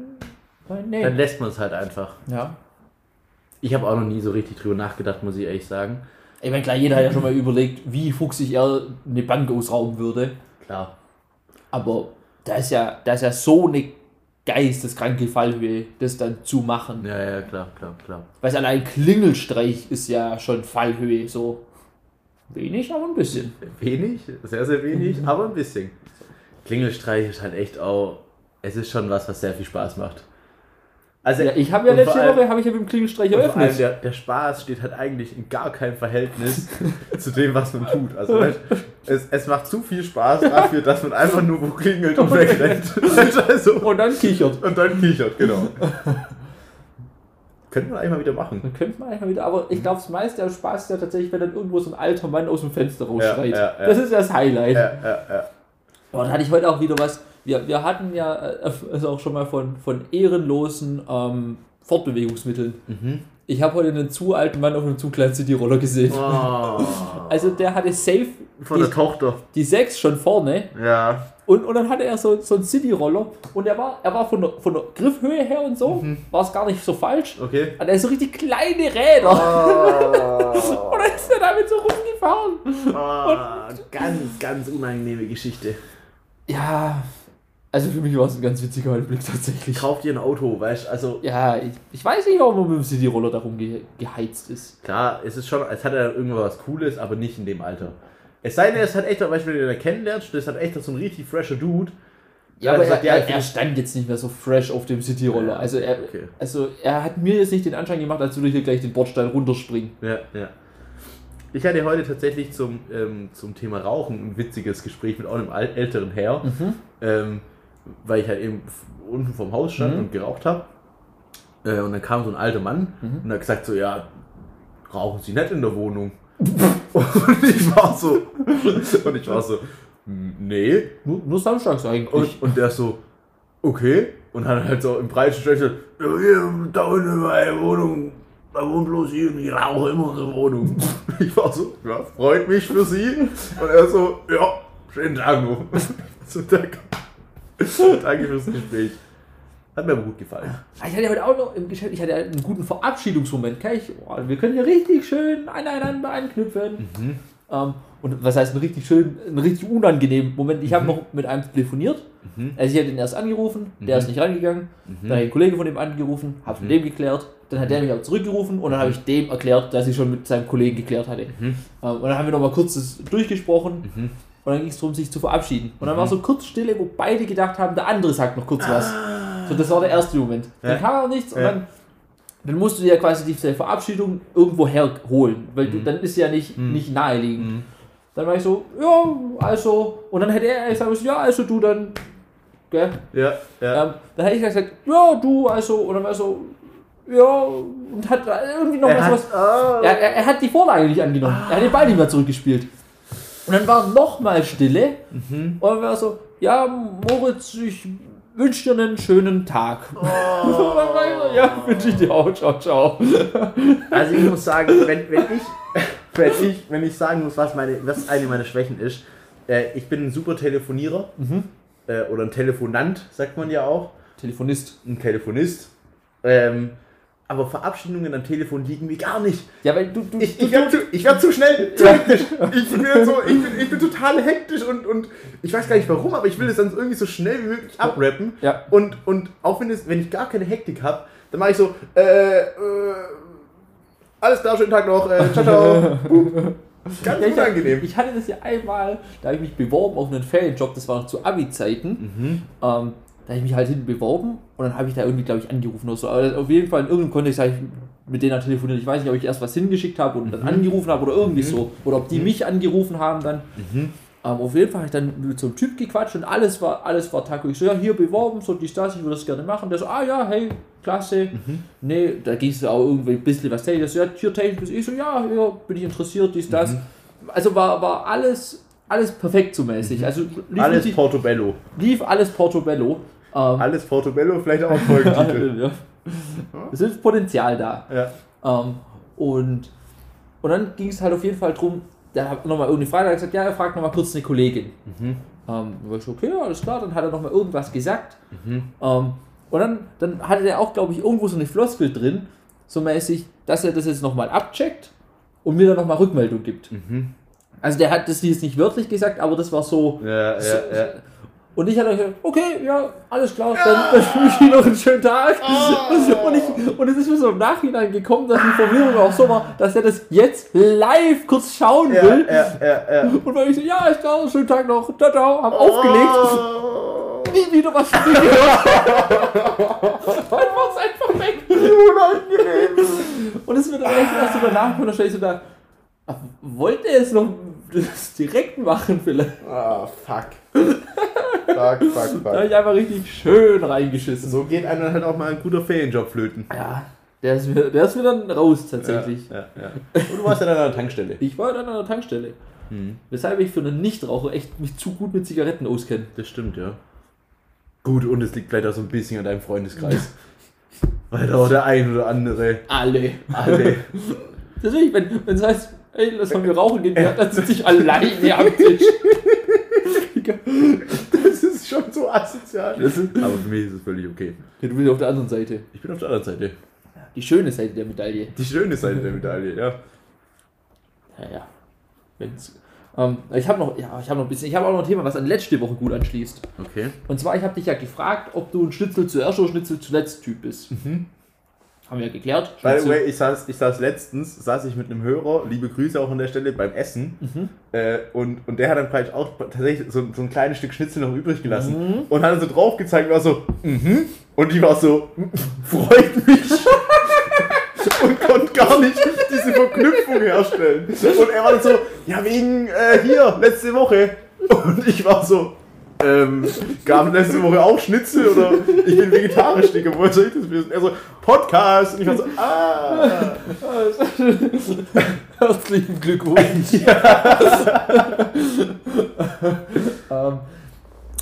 nee. Dann lässt man es halt einfach. ja. Ich habe auch noch nie so richtig drüber nachgedacht, muss ich ehrlich sagen. Ich meine, klar, jeder hat ja schon mal überlegt, wie fuchsig er eine Bank ausrauben würde. Klar. Aber da ist ja, da ist ja so eine geisteskranke Fallhöhe, das dann zu machen. Ja, ja, klar, klar, klar. Weil allein Klingelstreich ist ja schon Fallhöhe, so wenig, aber ein bisschen. Wenig, sehr, sehr wenig, aber ein bisschen. Klingelstreich ist halt echt auch, es ist schon was, was sehr viel Spaß macht. Also, ja, ich habe ja letzte allem- Woche habe ich ja mit dem Klingelstreich eröffnet. der, der Spaß steht halt eigentlich in gar keinem Verhältnis zu dem, was man tut. Also weißt, es, es macht zu viel Spaß dafür, dass man einfach nur wo klingelt und wegrennt. also, Und dann kichert. und dann kichert, genau. Könnte man eigentlich mal wieder machen. Dann könnte man eigentlich mal wieder, aber ich glaube, das meiste am Spaß ist ja tatsächlich, wenn dann irgendwo so ein alter Mann aus dem Fenster rausschreit. ja, ja. Das ist das Highlight. Ja, ja, ja. Aber dann hatte ich heute auch wieder was. Wir, wir hatten ja äh, also auch schon mal von, von ehrenlosen ähm, Fortbewegungsmitteln. Mhm. Ich habe heute einen zu alten Mann auf einem zu kleinen City-Roller gesehen. Oh, Also der hatte safe von der die, Tochter. die 6 schon vorne Ja. und, und dann hatte er so, so einen City-Roller und er war, er war von der, von der Griffhöhe her und so, war es gar nicht so falsch. Okay. Hat er so richtig kleine Räder. Oh, Und dann ist er damit so rumgefahren. oh, ganz, ganz unangenehme Geschichte. Ja, also für mich war es ein ganz witziger Einblick tatsächlich. Kauf dir ein Auto, weißt du? Also Ja, ich, ich weiß nicht, warum mit dem City-Roller darum ge geheizt ist. Klar, es ist schon, es hat ja irgendwas Cooles, aber nicht in dem Alter. Es sei denn, es hat echt, weißt du, wenn du den kennenlernst, das hat echt so ein richtig fresher Dude. Ja, aber Also er, der er, einfach- er stand jetzt nicht mehr so fresh auf dem City-Roller. Ja, also, er, okay. also er hat mir jetzt nicht den Anschein gemacht, als würde ich hier gleich den Bordstein runterspringen. Ja, ja. Ich hatte heute tatsächlich zum, ähm, zum Thema Rauchen ein witziges Gespräch mit auch einem älteren Herr, ähm, weil ich halt eben unten vorm Haus stand Mhm. und geraucht habe. Äh, und dann kam so ein alter Mann und hat gesagt so, ja, rauchen Sie nicht in der Wohnung? und ich war so, und ich war so, nee. Nur, nur samstags eigentlich. Und, und der so, okay. Und hat halt so im breiten gesagt, ja, hier, da unten in meiner Wohnung, da wohnt bloß ich und ich rauche immer in der Wohnung. Ich war so, ja, freut mich für Sie. Und er so, ja, schönen Tag noch. So, danke. danke fürs Gespräch. Hat mir aber gut gefallen. Ich hatte heute auch noch im Geschäft, ich hatte einen guten Verabschiedungsmoment. Kann ich, oh, wir können hier richtig schön aneinander anknüpfen. Ähm, und was heißt ein richtig schön, ein richtig unangenehmen Moment? Ich habe noch mit einem telefoniert. Also ich habe ihn erst angerufen, der ist nicht rangegangen. Dann habe ich einen Kollegen von dem angerufen, habe mit dem geklärt. Dann hat der mich auch zurückgerufen und dann habe ich dem erklärt, dass ich schon mit seinem Kollegen geklärt hatte. Ähm, und dann haben wir noch mal kurz das durchgesprochen. Und dann ging es darum, sich zu verabschieden. Und dann war so kurz Stille, wo beide gedacht haben, der andere sagt noch kurz was. So, das war der erste Moment. Dann Ja. kam auch nichts und Ja. dann, dann musst du dir ja quasi diese Verabschiedung irgendwo herholen, weil du, dann ist sie ja nicht, nicht naheliegend. Dann war ich so, ja, also, und dann hätte er gesagt, ja, also du dann, gell? Ja, ja. Ähm, dann hätte ich gesagt, ja, du, also, und dann war er so, ja, und hat irgendwie noch Er was, hat- was oh. er, er, er hat die Vorlage nicht angenommen. Er hat den Ball nicht mehr zurückgespielt. Und dann war nochmal Stille. Mhm. Und dann war er so, ja, Moritz, ich wünsche dir einen schönen Tag. Oh. Und dann war ich so, ja, wünsche ich dir auch. Ciao, ciao. Also ich muss sagen, wenn, wenn, ich, wenn, ich, wenn ich sagen muss, was, meine, was eine meiner Schwächen ist, äh, ich bin ein super Telefonierer äh, oder ein Telefonant, sagt man ja auch, Telefonist. ein Telefonist. Ähm, aber Verabschiedungen am Telefon liegen mir gar nicht. Ja, weil du, du, Ich, ich werde zu, ich werd zu schnell, zu hektisch. Ich bin, so, ich, bin, ich bin total hektisch und, und ich weiß gar nicht warum, aber ich will es dann irgendwie so schnell wie möglich abrappen. Ja. Und, und auch wenn, es, wenn ich gar keine Hektik habe, dann mache ich so, äh, äh, alles klar, schönen Tag noch, äh, ciao, ciao. Ganz Ja, ich, unangenehm. ich hatte das ja einmal, da habe ich mich beworben auf einen Ferienjob, das war noch zu Abi-Zeiten. Mhm. Ähm, da habe ich mich halt hinten beworben und dann habe ich da irgendwie, glaube ich, angerufen oder so. Aber auf jeden Fall in irgendeinem Kontext habe ich mit denen dann telefoniert. Ich weiß nicht, ob ich erst was hingeschickt habe und dann Mhm. angerufen habe oder irgendwie so. Oder ob die mich angerufen haben dann. Mhm. Ähm, auf jeden Fall habe ich dann mit so einem Typ gequatscht und alles war, alles war taco. Ich so, ja, hier beworben, so dies, das, ich würde das gerne machen. Der so, ah ja, hey, klasse. Mhm. Nee, da ging es auch irgendwie ein bisschen was technisch. Ja, hier technisch. Ich so, ja, ja, bin ich interessiert, dies, das. Mhm. Also war, war alles, alles perfekt so mäßig. Also lief, Alles richtig- Portobello. lief alles Portobello. Ähm, Alles Portobello, vielleicht auch ein Folgentitel. ja. Es ist Potenzial da. ja. Ähm, und, und dann ging es halt auf jeden Fall drum, der hat nochmal irgendeine Frage, hat gesagt, ja, er fragt nochmal kurz eine Kollegin. Ähm, dann war ich so, okay, alles klar, dann hat er nochmal irgendwas gesagt. Ähm, und dann, dann hatte er auch, glaube ich, irgendwo so eine Floskel drin, so mäßig, dass er das jetzt nochmal abcheckt und mir dann nochmal Rückmeldung gibt. Also der hat das jetzt nicht wörtlich gesagt, aber das war so, Ja, so, ja, ja. Und ich hatte gesagt, okay, ja, alles klar, dann, wünsche ich Ihnen noch einen schönen Tag. Und, ich, und es ist mir so im Nachhinein gekommen, dass die Verwirrung auch so war, dass er das jetzt live kurz schauen Ja, will. ja, ja, ja. Und weil ich so, ja, ist klar, schönen Tag noch, ciao, ciao, hab aufgelegt, Oh. nie wieder was von dir gehört. Dann war es einfach weg. Unangenehm. Und es wird dann echt erst danach, und dann stelle ich so da, wollte er es noch das direkt machen vielleicht? Ah, fuck. Fuck, fuck, Da habe fuck. ich einfach richtig schön reingeschissen. So geht einem halt auch mal ein guter Ferienjob flöten. Ja, der ist mir, der ist mir dann raus tatsächlich. Ja, ja, ja. Und du warst ja dann an der Tankstelle. Ich war dann an der Tankstelle. Mhm. Weshalb ich für einen Nichtraucher echt mich zu gut mit Zigaretten auskenne. Das stimmt, ja. Gut, und es liegt vielleicht auch so ein bisschen an deinem Freundeskreis. Weil da auch der ein oder andere. Alle. Alle. Deswegen, wenn wenn es heißt, ey, lass mal wir rauchen gehen, dann sitze ich alleine am Tisch. So asozial. Das ist, Aber für mich ist es völlig okay. du bist auf der anderen Seite. Ich bin auf der anderen Seite. Die schöne Seite der Medaille. Die schöne Seite der Medaille, ja. Ja, ja. Wenn's, ähm, ich habe noch, ja, ich habe noch ein bisschen, ich habe auch noch ein Thema, was an letzte Woche gut anschließt. Okay. Und zwar, ich habe dich ja gefragt, ob du ein Schnitzel zuerst oder Schnitzel zuletzt Typ bist. Haben wir ja geklärt. By the way, ich saß, ich saß letztens, saß ich mit einem Hörer, liebe Grüße auch an der Stelle, beim Essen. Äh, und, und der hat dann vielleicht auch tatsächlich so, so ein kleines Stück Schnitzel noch übrig gelassen. Und hat dann so drauf gezeigt, war so, mhm. Und die war so, freut mich. und konnte gar nicht diese Verknüpfung herstellen. Und er war dann so, ja, wegen äh, hier, letzte Woche. Und ich war so, ähm, gab es letzte Woche auch Schnitzel oder ich bin vegetarisch, Digga, woher soll ich das wissen? Er so, Podcast. Und ich war so, ah. Herzlichen Glückwunsch. ähm,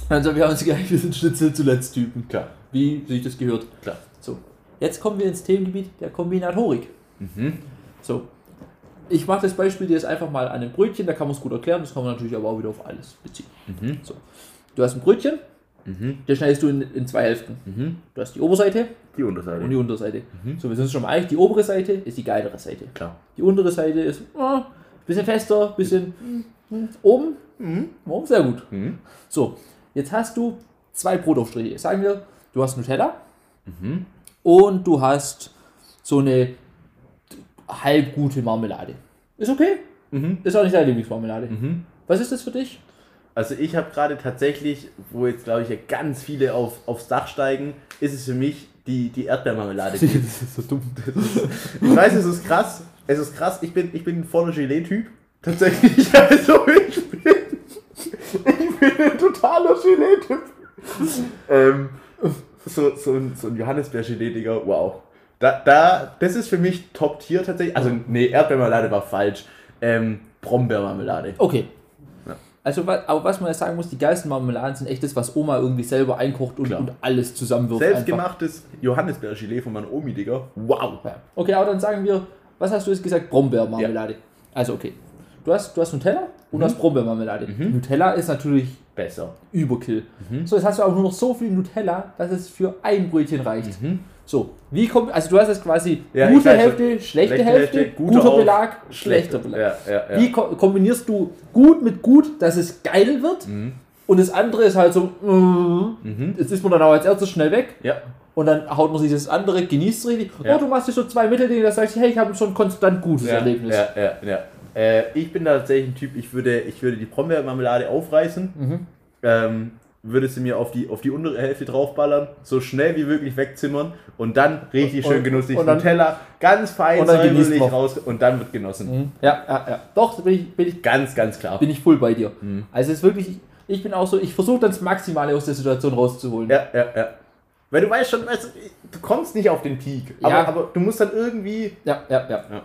also wir haben uns gedacht, wir sind Schnitzel zuletzt Typen. Klar, Wie sich das gehört. klar. So, jetzt kommen wir ins Themengebiet der Kombinatorik. Mhm. So, ich mache das Beispiel dir jetzt einfach mal an einem Brötchen, da kann man es gut erklären, das kann man natürlich aber auch wieder auf alles beziehen. Mhm. So, du hast ein Brötchen, Mhm. das schneidest du in, in zwei Hälften. Mhm. Du hast die Oberseite Die Unterseite. und die Unterseite. Mhm. So, wir sind uns schon mal einig, die obere Seite ist die geilere Seite. Klar. Die untere Seite ist äh, bisschen fester, bisschen mm, oben. Mhm. Oh, sehr gut. Mhm. So, jetzt hast du zwei Brotaufstriche. Sagen wir, du hast Nutella Mhm. und du hast so eine halb gute Marmelade. Ist okay. Mhm. Ist auch nicht deine Lieblingsmarmelade. Mhm. Was ist das für dich? Also ich habe gerade tatsächlich, wo jetzt glaube ich ja ganz viele auf, aufs Dach steigen, ist es für mich die, die Erdbeermarmelade. ich ist so dumm. weiß, es ist krass. Es ist krass. Ich bin, ich bin ein voller Gelee-Typ. Tatsächlich. Also ich bin, ich bin ein totaler Gelee-Typ. ähm, so, so ein, so ein Johannisbeer-Gelee, Digga. Wow. Da, da, das ist für mich Top-Tier tatsächlich. Also, nee, Erdbeermarmelade war falsch. Ähm, Brombeermarmelade. Okay. Ja. Also, wa- aber was man jetzt sagen muss, die geilsten Marmeladen sind echt das, was Oma irgendwie selber einkocht und, Klar. und alles zusammenwirft. Selbstgemachtes Johannisbeer-Gelee von meiner Omi, Digga. Wow. Ja. Okay, aber dann sagen wir, was hast du jetzt gesagt? Brombeermarmelade. Also, okay. Du hast, du hast Nutella und du hast Brombeermarmelade. Nutella ist natürlich Besser. Überkill. So, jetzt hast du auch nur noch so viel Nutella, dass es für ein Brötchen reicht. Mhm. So, wie kommt, also du hast jetzt quasi Ja, gute Hälfte, schlechte, Schlechte Hälfte, Hälfte, guter guter Belag, schlechter Belag. Ja, ja. Wie ko kombinierst du gut mit gut, dass es geil wird? Mhm. Und das andere ist halt so, mm, Mhm. jetzt ist man dann auch als erstes schnell weg. Und dann haut man sich das andere, genießt es richtig. Oh, du machst dir so zwei Mitteldinge, da sagst du, hey, ich habe schon konstant gutes Erlebnis. ja, ja, ja. Äh, ich bin da tatsächlich ein Typ, ich würde, ich würde die Brombeermarmelade aufreißen, Mhm. ähm, würde sie mir auf die, auf die untere Hälfte draufballern, so schnell wie möglich wegzimmern und dann richtig Und- schön genusslich und dann- Nutella, ganz fein und dann raus und dann wird genossen. Mhm. Ja, ja, ja. Doch, bin ich, bin ich, Ganz, ganz klar. bin ich voll bei dir. Mhm. Also es ist wirklich, ich bin auch so, ich versuche dann das Maximale aus der Situation rauszuholen. Ja, ja, ja. Weil du weißt schon, weißt du, du kommst nicht auf den Peak, aber, Ja. aber du musst dann irgendwie, ja, ja. ja. Ja.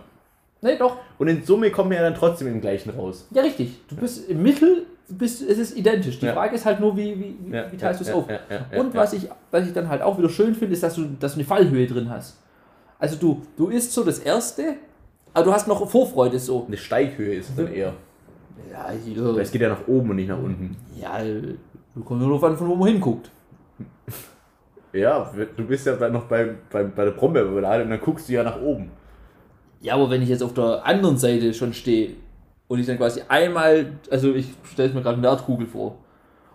Nee, doch. und in Summe kommen wir ja dann trotzdem im gleichen raus. Ja, richtig. Du bist im Mittel, bist, es ist identisch. Die Ja. Frage ist halt nur, wie, wie, wie, Ja, wie teilst du es auf? Und was ich, was ich dann halt auch wieder schön finde, ist, dass du, dass du eine Fallhöhe drin hast. Also du, du isst so das erste, aber du hast noch Vorfreude so. Eine Steighöhe ist es dann eher. Ja, Weil hier. es geht ja nach oben und nicht nach unten. Ja, du kommst nur darauf an, von wo man hinguckt. Ja, du bist ja noch bei, bei, bei der Brombeermarmelade und dann guckst du ja nach oben. Ja, aber wenn ich jetzt auf der anderen Seite schon stehe und ich dann quasi einmal, also ich stelle mir gerade eine Erdkugel vor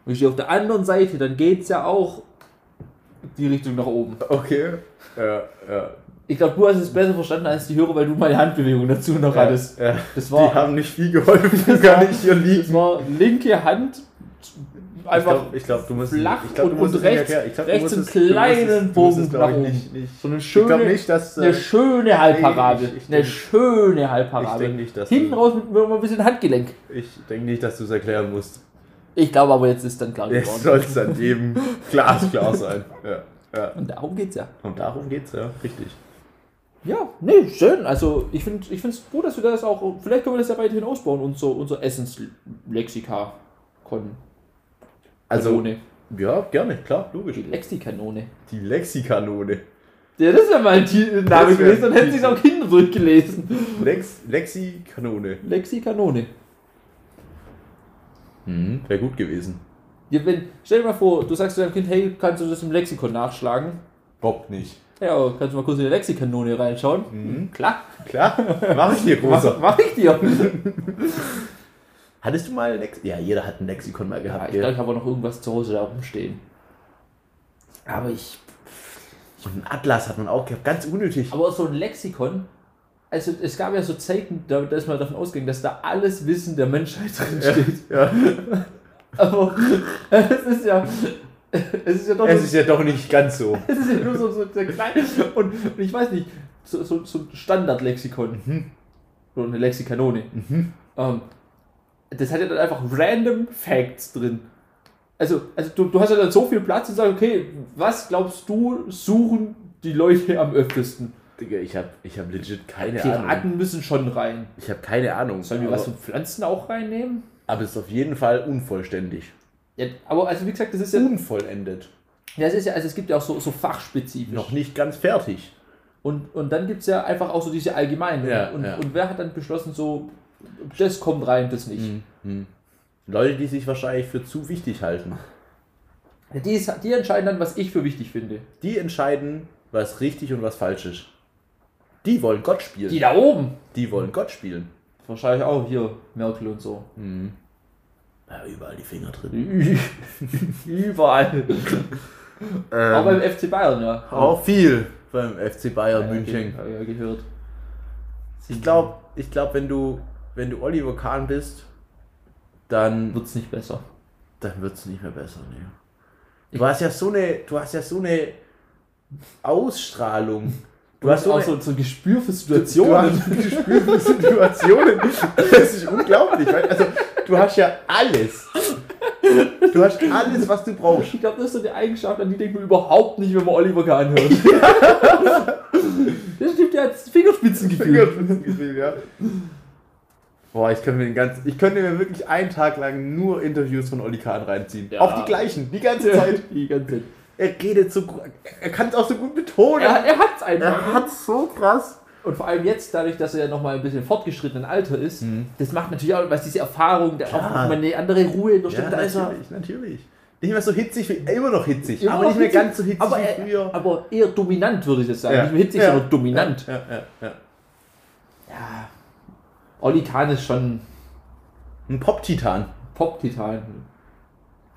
Und ich stehe auf der anderen Seite, dann geht es ja auch die Richtung nach oben. Okay. Ja, ja. Ich glaube, du hast es besser verstanden als die Hörer, weil du meine Handbewegung dazu noch hattest. Ja. Das Die war, haben nicht viel geholfen, Das gar war- nicht hier das liegen. war linke Hand, einfach ich glaube, glaub, du musst flach ich glaub, und- und rechts-. Ich glaub, rechts einen kleinen Bogen glaub nach ich, oben. Nicht, nicht. so eine Ich schöne, nicht, dass. eine äh, schöne Halbparabel. ich- ich eine schöne Ich Halbparabel. denke nicht, dass Hinten du, raus mit, mit ein bisschen Handgelenk. ich denk nicht, dass du es erklären musst. Ich glaube aber jetzt ist dann klar geworden. soll es an jedem glasklar sein. Ja, ja. Und darum geht's ja. Und darum geht's ja, richtig. Ja, nee, schön. Also ich finde ich es gut, dass wir das auch, vielleicht können wir das ja weiterhin ausbauen, unser, unser Essenslexika. Kon. Also, ja, gerne, klar, logisch. Die Lexikanone. Die Lexikanone. Ja, das ist ja mal ein Ti- Name Das gewesen, dann hätten sich auch Kinder durchgelesen. Lex, Lexikanone. Lexikanone. Mhm, Wäre gut gewesen. Ja, wenn, stell dir mal vor, du sagst zu deinem Kind, hey, kannst du das im Lexikon nachschlagen? Bob nicht. Ja, kannst du mal kurz in die Lexikanone reinschauen? Mhm. Klar. Klar, mach ich dir, Mach, Großer. mach ich dir. Hattest du mal ein Lex Ja, jeder hat ein Lexikon mal Ja, gehabt. ich gell? glaube, ich habe auch noch irgendwas zu Hause da rumstehen. Aber ich. Und einen Atlas hat man auch gehabt, ganz unnötig. Aber so ein Lexikon, also es gab ja so Zeiten, da, da ist man davon ausgegangen, dass da alles Wissen der Menschheit drin steht. Ja. Aber es ist ja. Es ist ja doch Es ist ja doch nicht ganz so. es ist ja nur so, so klein. Und, und ich weiß nicht, so, so, so ein Standardlexikon. Mhm. Oder eine Lexikanone. Ähm, das hat ja dann einfach random Facts drin. Also, also du, du hast ja dann so viel Platz und sagst, okay, was glaubst du, suchen die Leute am öftesten? Digga, ich hab, ich hab legit keine Ahnung. Piraten müssen schon rein. Ich habe keine Ahnung. Sollen wir was von Pflanzen auch reinnehmen? aber es ist auf jeden Fall unvollständig. Ja, aber also wie gesagt, das ist ja, Unvollendet. ja, es ist ja, also es gibt ja auch so, so fachspezifisch. Noch nicht ganz fertig. Und, und dann gibt es ja einfach auch so diese allgemeinen. Ja, und, ja. und wer hat dann beschlossen, so, das kommt rein, das nicht. Mhm. Leute, die sich wahrscheinlich für zu wichtig halten. Die, ist, die entscheiden dann, was ich für wichtig finde. Die entscheiden, was richtig und was falsch ist. Die wollen Gott spielen. Die da oben. Die wollen Gott spielen. Wahrscheinlich auch hier Merkel und so. Ja, überall die Finger drin. Überall. Ähm, Auch beim FC Bayern, ja. auch viel beim FC Bayern Ja, München. Ja, gehört. Ich glaube, ich glaub, wenn du wenn du Oliver Kahn bist, dann, Wird es nicht besser. dann wird es nicht mehr besser. Nee. Du hast ja so eine, du hast ja so eine Ausstrahlung. Du hast so auch so, so ein Gespür für Du Situationen. hast ein Gespür für Situationen. Das ist unglaublich. weil- Also, du hast ja alles. Du hast alles, was du brauchst. Ich glaube, das ist so eine Eigenschaft, an die denkt man überhaupt nicht, wenn man Oliver Kahn hört. das stimmt ja als Fingerspitzengefühl. Fingerspitzengefühl, ja. Boah, ich könnte mir den ganzen, ich könnte mir wirklich einen Tag lang nur Interviews von Oli Kahn reinziehen. Ja. Auch die gleichen, die ganze Zeit. Die ganze Zeit. Er redet so gut, er kann es auch so gut betonen. Er, er hat's einfach. er hat's so krass. Und vor allem jetzt, dadurch, dass er ja nochmal ein bisschen fortgeschrittenen Alter ist, das macht natürlich auch, was diese Erfahrung, der auch nochmal eine andere Ruhe in der Ja, Stimme, da ist er. natürlich, natürlich. Nicht mehr so hitzig, wie, immer noch hitzig, Immer aber noch nicht mehr hitzig, ganz so hitzig aber, wie er, früher. aber eher dominant, würde ich das sagen. Nicht mehr hitzig, Ja. sondern dominant. Ja, ja, ja. Ja. Olli Kahn ist schon Ein Pop-Titan. Pop-Titan.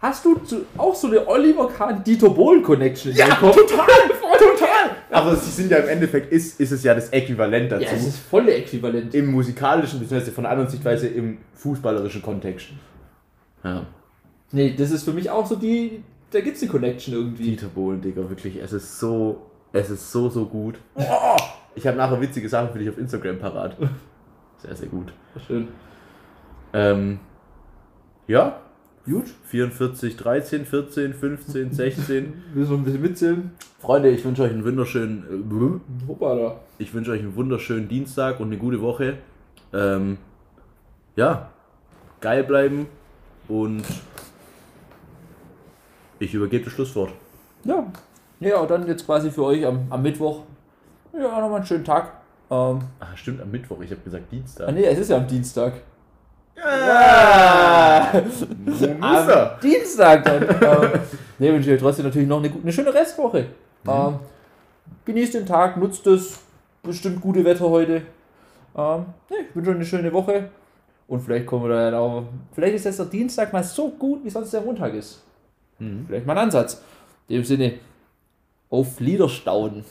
Hast du zu, auch so eine Oliver Kahn-Dieter Bohlen-Connection? in Ja, deinem Kopf? total, total. Aber sie sind ja im Endeffekt, ist, ist es ja das Äquivalent dazu. Ja, es ist volle Äquivalent. Im musikalischen, beziehungsweise von der anderen Sichtweise im fußballerischen Kontext. Ja. Nee, das ist für mich auch so die, da gibt's eine Connection irgendwie. Dieter Bohlen, Digga, wirklich, es ist so, es ist so, so gut. Ich habe nachher witzige Sachen für dich auf Instagram parat. Sehr, sehr gut. Schön. Ähm, ja, Gut. 44, 13, 14, 15, 16. Willst du ein bisschen mitzählen? Freunde, ich wünsche euch einen wunderschönen, äh, Hoppala. ich wünsche euch einen wunderschönen Dienstag und eine gute Woche. Ähm, ja, geil bleiben und ich übergebe das Schlusswort. Ja. Ja, und dann jetzt quasi für euch am, am Mittwoch. Ja, nochmal einen schönen Tag. Ähm, Ah, stimmt, am Mittwoch, ich habe gesagt ah, Dienstag. nee, es ist ja am Dienstag. Ah, Am Dienstag dann. ähm, ne, wünsche euch trotzdem natürlich noch eine, eine schöne Restwoche. Ähm, genießt den Tag, nutzt es. Bestimmt gute Wetter heute. Ähm, ne, ich wünsche euch eine schöne Woche. Und vielleicht kommen wir dann auch, vielleicht ist jetzt der Dienstag mal so gut, wie sonst der Montag ist. Mhm. Vielleicht mal ein Ansatz. In dem Sinne, auf Liederstauden.